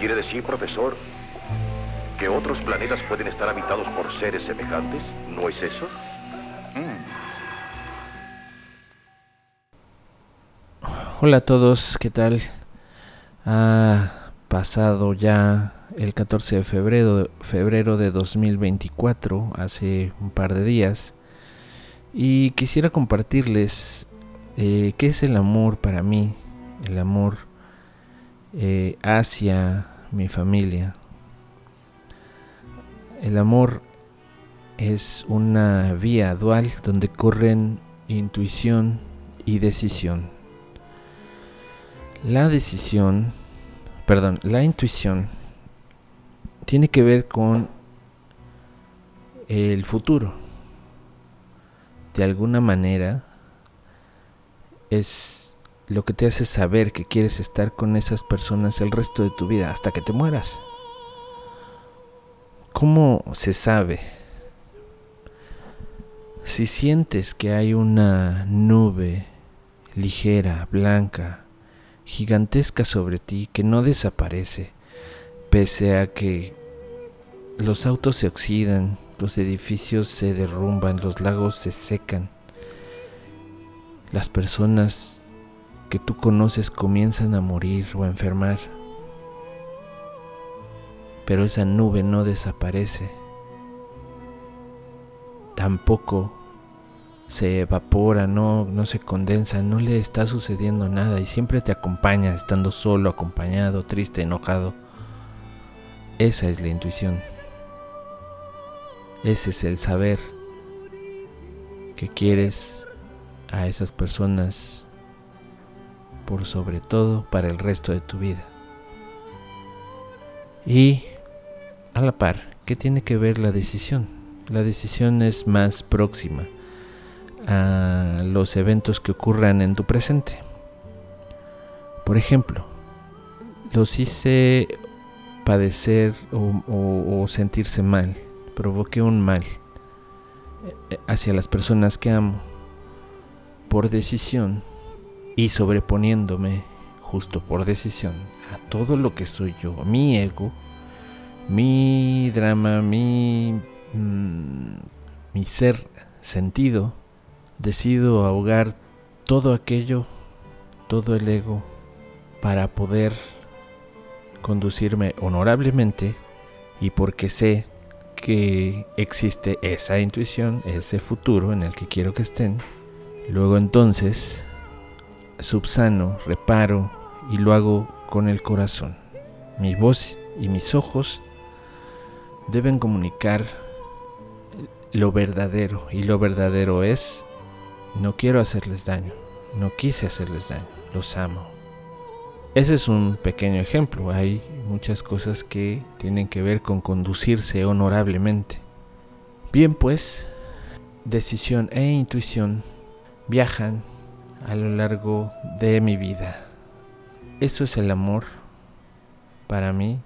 Quiere decir, profesor, que otros planetas pueden estar habitados por seres semejantes, ¿no es eso? Hola a todos, ¿qué tal? Ha pasado ya el 14 de febrero, febrero de 2024, hace un par de días, y quisiera compartirles eh, qué es el amor para mí, el amor eh, hacia mi familia. El amor es una vía dual donde corren intuición y decisión. La decisión, perdón, la intuición tiene que ver con el futuro. De alguna manera es lo que te hace saber que quieres estar con esas personas el resto de tu vida hasta que te mueras. ¿Cómo se sabe? Si sientes que hay una nube ligera, blanca, gigantesca sobre ti que no desaparece, pese a que los autos se oxidan, los edificios se derrumban, los lagos se secan, las personas que tú conoces comienzan a morir o a enfermar pero esa nube no desaparece. Tampoco se evapora, no, no se condensa, no le está sucediendo nada y siempre te acompaña, estando solo, acompañado, triste, enojado. Esa es la intuición. Ese es el saber que quieres a esas personas por sobre todo para el resto de tu vida. Y a la par, ¿qué tiene que ver la decisión? La decisión es más próxima a los eventos que ocurran en tu presente. Por ejemplo, los hice padecer o, sentirse mal, provoqué un mal eh, hacia las personas que amo por decisión y sobreponiéndome justo por decisión a todo lo que soy yo, mi ego, mi drama, mi, mm, mi ser sentido, decido ahogar todo aquello, todo el ego, para poder conducirme honorablemente y porque sé que existe esa intuición, ese futuro en el que quiero que estén, luego entonces subsano, reparo y lo hago con el corazón. Mi voz y mis ojos deben comunicar lo verdadero y lo verdadero es no quiero hacerles daño, no quise hacerles daño, los amo. Ese es un pequeño ejemplo, hay muchas cosas que tienen que ver con conducirse honorablemente. Bien pues, decisión e intuición viajan a lo largo de mi vida. Eso es el amor para mí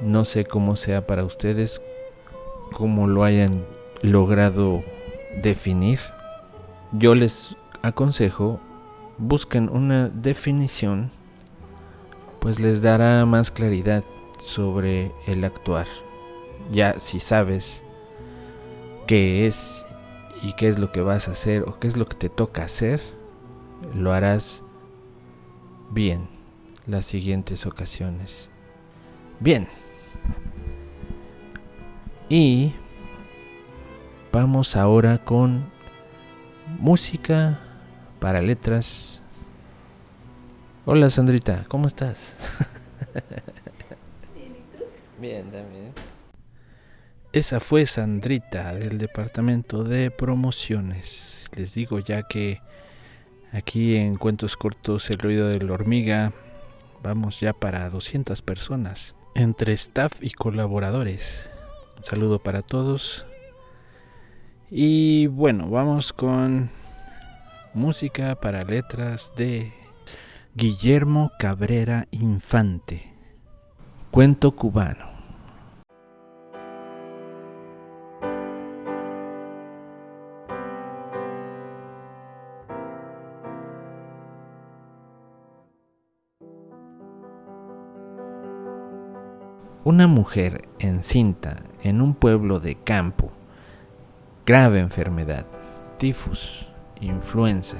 no sé cómo sea para ustedes, cómo lo hayan logrado definir. Yo les aconsejo, busquen una definición, pues les dará más claridad sobre el actuar. Ya si sabes qué es y qué es lo que vas a hacer o qué es lo que te toca hacer, lo harás bien las siguientes ocasiones. Bien. Y vamos ahora con música para letras. Hola Sandrita, ¿cómo estás? Bien, también. Esa fue Sandrita del departamento de promociones. Les digo ya que aquí en Cuentos Cortos El ruido de la hormiga vamos ya para 200 personas entre staff y colaboradores. Un saludo para todos. Y bueno, vamos con música para letras de Guillermo Cabrera Infante. Cuento cubano. Una mujer encinta en un pueblo de campo, grave enfermedad, tifus, influenza,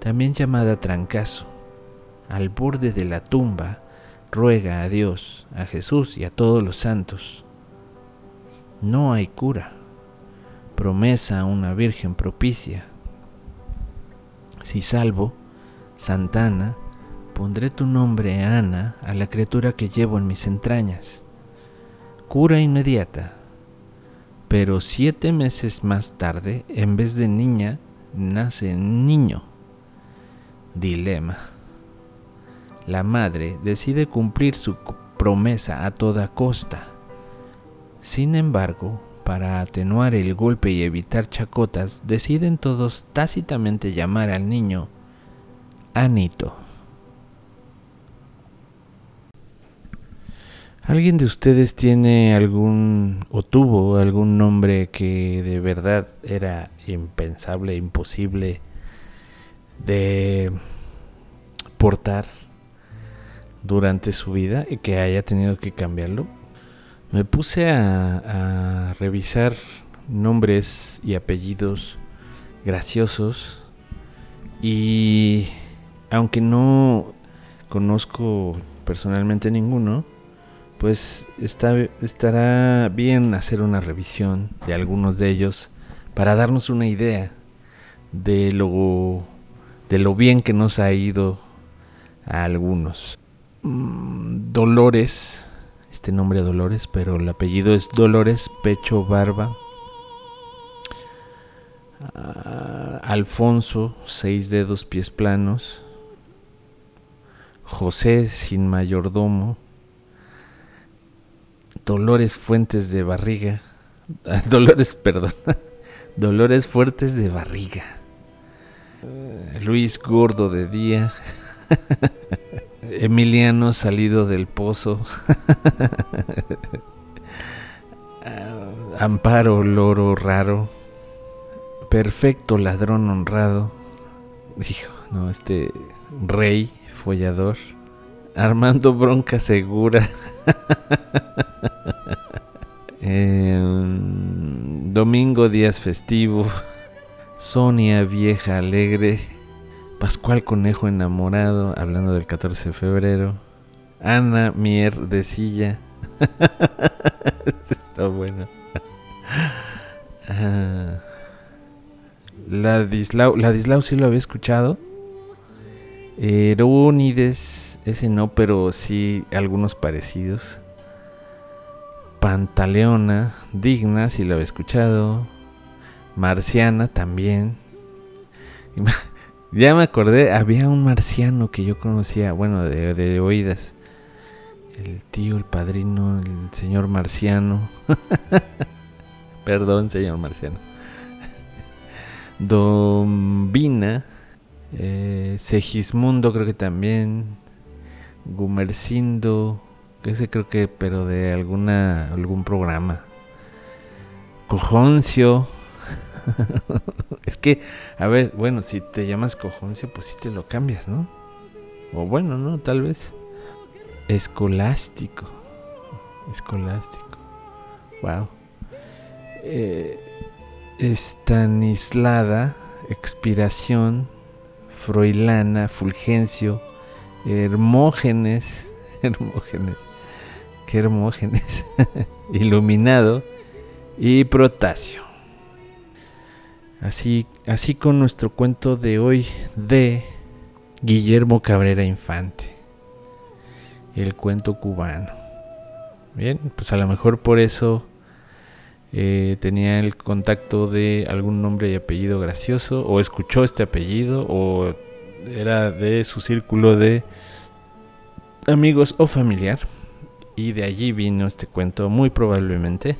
también llamada trancazo, al borde de la tumba, ruega a Dios, a Jesús y a todos los santos. No hay cura, promesa a una virgen propicia. Si salvo, Santana, pondré tu nombre, Ana, a la criatura que llevo en mis entrañas. Cura inmediata. Pero siete meses más tarde, en vez de niña, nace niño. Dilema. La madre decide cumplir su promesa a toda costa. Sin embargo, para atenuar el golpe y evitar chacotas, deciden todos tácitamente llamar al niño Anito. ¿Alguien de ustedes tiene algún o tuvo algún nombre que de verdad era impensable, imposible de portar durante su vida y que haya tenido que cambiarlo? Me puse a, a revisar nombres y apellidos graciosos y aunque no conozco personalmente ninguno, pues estará bien hacer una revisión de algunos de ellos para darnos una idea de lo, de lo bien que nos ha ido a algunos. Mm, Dolores, este nombre Dolores, pero el apellido es Dolores Pecho Barba. Ah, Alfonso, seis dedos, pies planos. José sin mayordomo. Dolores Fuentes de Barriga. Dolores, perdón. Dolores Fuertes de Barriga. Luis Gordo de Día. Emiliano salido del pozo. Amparo Loro Raro. Perfecto ladrón honrado. Dijo, no, este rey follador. Armando Bronca Segura. Domingo Díaz Festivo. Sonia Vieja Alegre. Pascual Conejo Enamorado, hablando del 14 de febrero. Ana Mier de Silla. Está bueno. Ah. Ladislau, Ladislau sí lo había escuchado. Erónides, ese no, pero sí algunos parecidos. Pantaleona, Digna, si lo había escuchado. Marciana también. Ya me acordé, había un marciano que yo conocía, bueno, de, de oídas. El tío, el padrino, el señor marciano. Perdón, señor marciano. Dombina. Eh, Segismundo creo que también. Gumercindo. Ese creo que, pero de alguna algún programa. Cojoncio. es que, a ver, bueno, si te llamas Cojoncio, pues sí te lo cambias, ¿no? O bueno, ¿no? Tal vez. Escolástico. Escolástico. Wow. Eh, Estanislada, Expiración, Froilana, Fulgencio, Hermógenes, Hermógenes, qué Hermógenes, Iluminado y Protasio. Así, así con nuestro cuento de hoy de Guillermo Cabrera Infante, el cuento cubano. Bien, pues a lo mejor por eso eh, tenía el contacto de algún nombre y apellido gracioso, o escuchó este apellido, o era de su círculo de amigos o familiar. Y de allí vino este cuento, muy probablemente,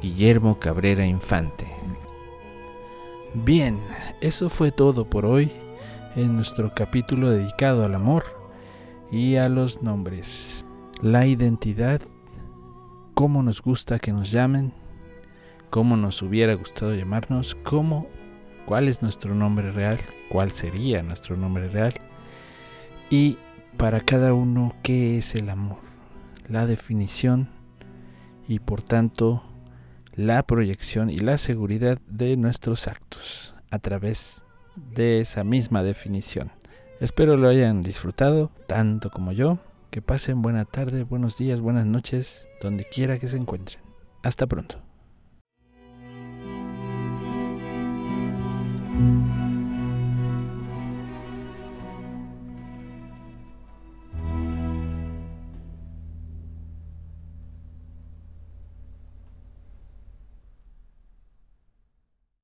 Guillermo Cabrera Infante. Bien, eso fue todo por hoy en nuestro capítulo dedicado al amor y a los nombres. La identidad, cómo nos gusta que nos llamen, cómo nos hubiera gustado llamarnos, cómo, cuál es nuestro nombre real, cuál sería nuestro nombre real y para cada uno qué es el amor, la definición y por tanto la proyección y la seguridad de nuestros actos a través de esa misma definición. Espero lo hayan disfrutado tanto como yo. Que pasen buena tarde, buenos días, buenas noches, donde quiera que se encuentren. Hasta pronto.